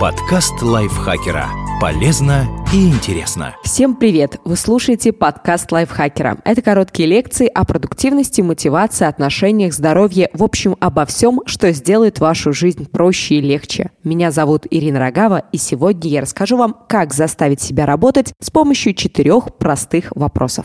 Подкаст лайфхакера. Полезно и интересно. Всем привет! Вы слушаете подкаст лайфхакера. Это короткие лекции о продуктивности, мотивации, отношениях, здоровье, в общем, обо всем, что сделает вашу жизнь проще и легче. Меня зовут Ирина Рогава, и сегодня я расскажу вам, как заставить себя работать с помощью четырех простых вопросов.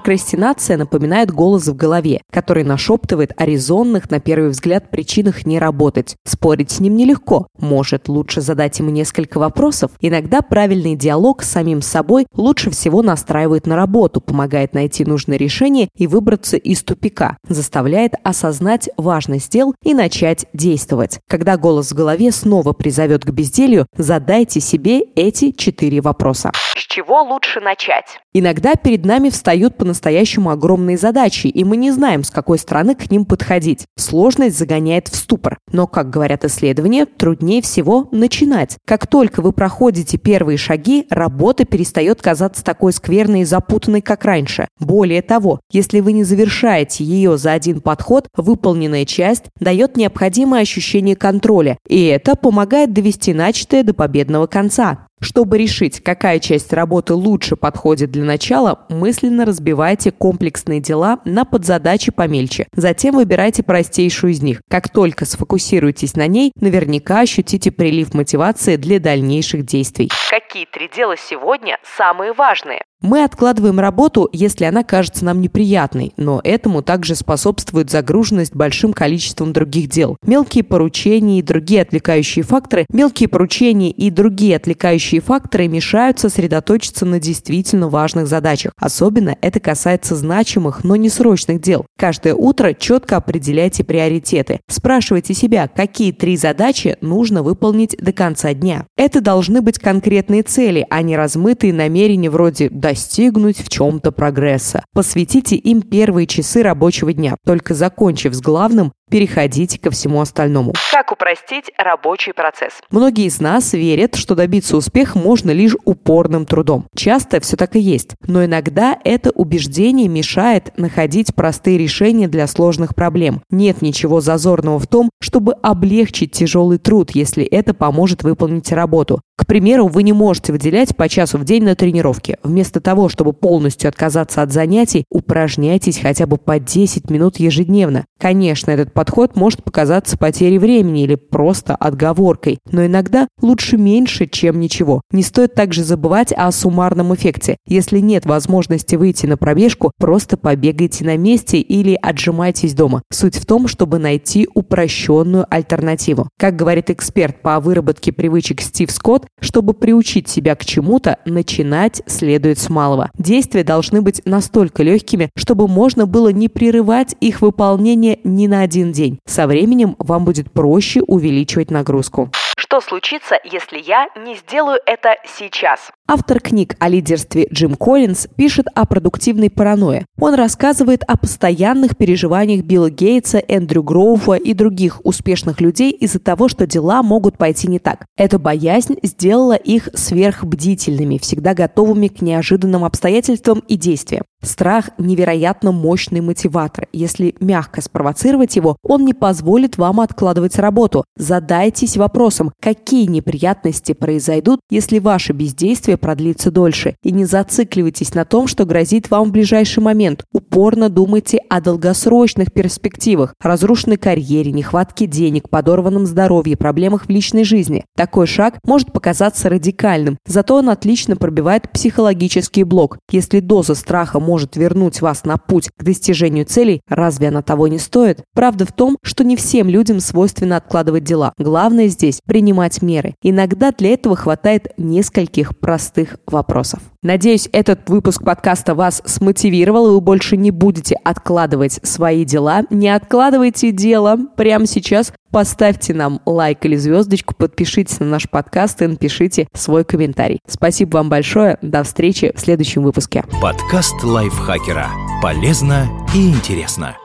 Прокрастинация напоминает голос в голове, который нашептывает о резонных, на первый взгляд, причинах не работать. Спорить с ним нелегко. Может, лучше задать ему несколько вопросов? Иногда правильный диалог с самим собой лучше всего настраивает на работу, помогает найти нужное решение и выбраться из тупика, заставляет осознать важность дел и начать действовать. Когда голос в голове снова призовет к безделью, задайте себе эти четыре вопроса. С чего лучше начать? Иногда перед нами встают по-настоящему огромные задачи, и мы не знаем, с какой стороны к ним подходить. Сложность загоняет в ступор. Но, как говорят исследования, труднее всего начинать. Как только вы проходите первые шаги, работа перестает казаться такой скверной и запутанной, как раньше. Более того, если вы не завершаете ее за один подход, выполненная часть дает необходимое ощущение контроля, и это помогает довести начатое до победного конца. Чтобы решить, какая часть работы лучше подходит для начала, мысленно разбивайте комплексные дела на подзадачи помельче. Затем выбирайте простейшую из них. Как только сфокусируетесь на ней, наверняка ощутите прилив мотивации для дальнейших действий. Какие три дела сегодня самые важные? Мы откладываем работу, если она кажется нам неприятной, но этому также способствует загруженность большим количеством других дел. Мелкие поручения и другие отвлекающие факторы, мелкие поручения и другие отвлекающие факторы мешают сосредоточиться на действительно важных задачах. Особенно это касается значимых, но не срочных дел. Каждое утро четко определяйте приоритеты. Спрашивайте себя, какие три задачи нужно выполнить до конца дня. Это должны быть конкретные цели, а не размытые намерения вроде достигнуть в чем-то прогресса. Посвятите им первые часы рабочего дня. Только закончив с главным, переходите ко всему остальному. Как упростить рабочий процесс? Многие из нас верят, что добиться успеха можно лишь упорным трудом. Часто все так и есть, но иногда это убеждение мешает находить простые решения для сложных проблем. Нет ничего зазорного в том, чтобы облегчить тяжелый труд, если это поможет выполнить работу. К примеру, вы не можете выделять по часу в день на тренировки. Вместо того, чтобы полностью отказаться от занятий, упражняйтесь хотя бы по 10 минут ежедневно. Конечно, этот подход может показаться потерей времени или просто отговоркой, но иногда лучше меньше, чем ничего. Не стоит также забывать о суммарном эффекте. Если нет возможности выйти на пробежку, просто побегайте на месте или отжимайтесь дома. Суть в том, чтобы найти упрощенную альтернативу. Как говорит эксперт по выработке привычек Стив Скотт, чтобы приучить себя к чему-то, начинать следует с малого. Действия должны быть настолько легкими, чтобы можно было не прерывать их выполнение ни на один день. Со временем вам будет проще увеличивать нагрузку. Что случится, если я не сделаю это сейчас? Автор книг о лидерстве Джим Коллинз пишет о продуктивной паранойе. Он рассказывает о постоянных переживаниях Билла Гейтса, Эндрю Гроуфа и других успешных людей из-за того, что дела могут пойти не так. Эта боязнь сделала их сверхбдительными, всегда готовыми к неожиданным обстоятельствам и действиям. Страх – невероятно мощный мотиватор. Если мягко спровоцировать его, он не позволит вам откладывать работу. Задайтесь вопросом, какие неприятности произойдут, если ваше бездействие продлится дольше. И не зацикливайтесь на том, что грозит вам в ближайший момент. Упорно думайте о долгосрочных перспективах, разрушенной карьере, нехватке денег, подорванном здоровье, проблемах в личной жизни. Такой шаг может показаться радикальным, зато он отлично пробивает психологический блок. Если доза страха может вернуть вас на путь к достижению целей, разве она того не стоит? Правда в том, что не всем людям свойственно откладывать дела. Главное здесь – принимать меры. Иногда для этого хватает нескольких простых вопросов. Надеюсь, этот выпуск подкаста вас смотивировал, и вы больше не будете откладывать свои дела. Не откладывайте дело прямо сейчас. Поставьте нам лайк или звездочку, подпишитесь на наш подкаст и напишите свой комментарий. Спасибо вам большое. До встречи в следующем выпуске. Подкаст лайфхакера. Полезно и интересно.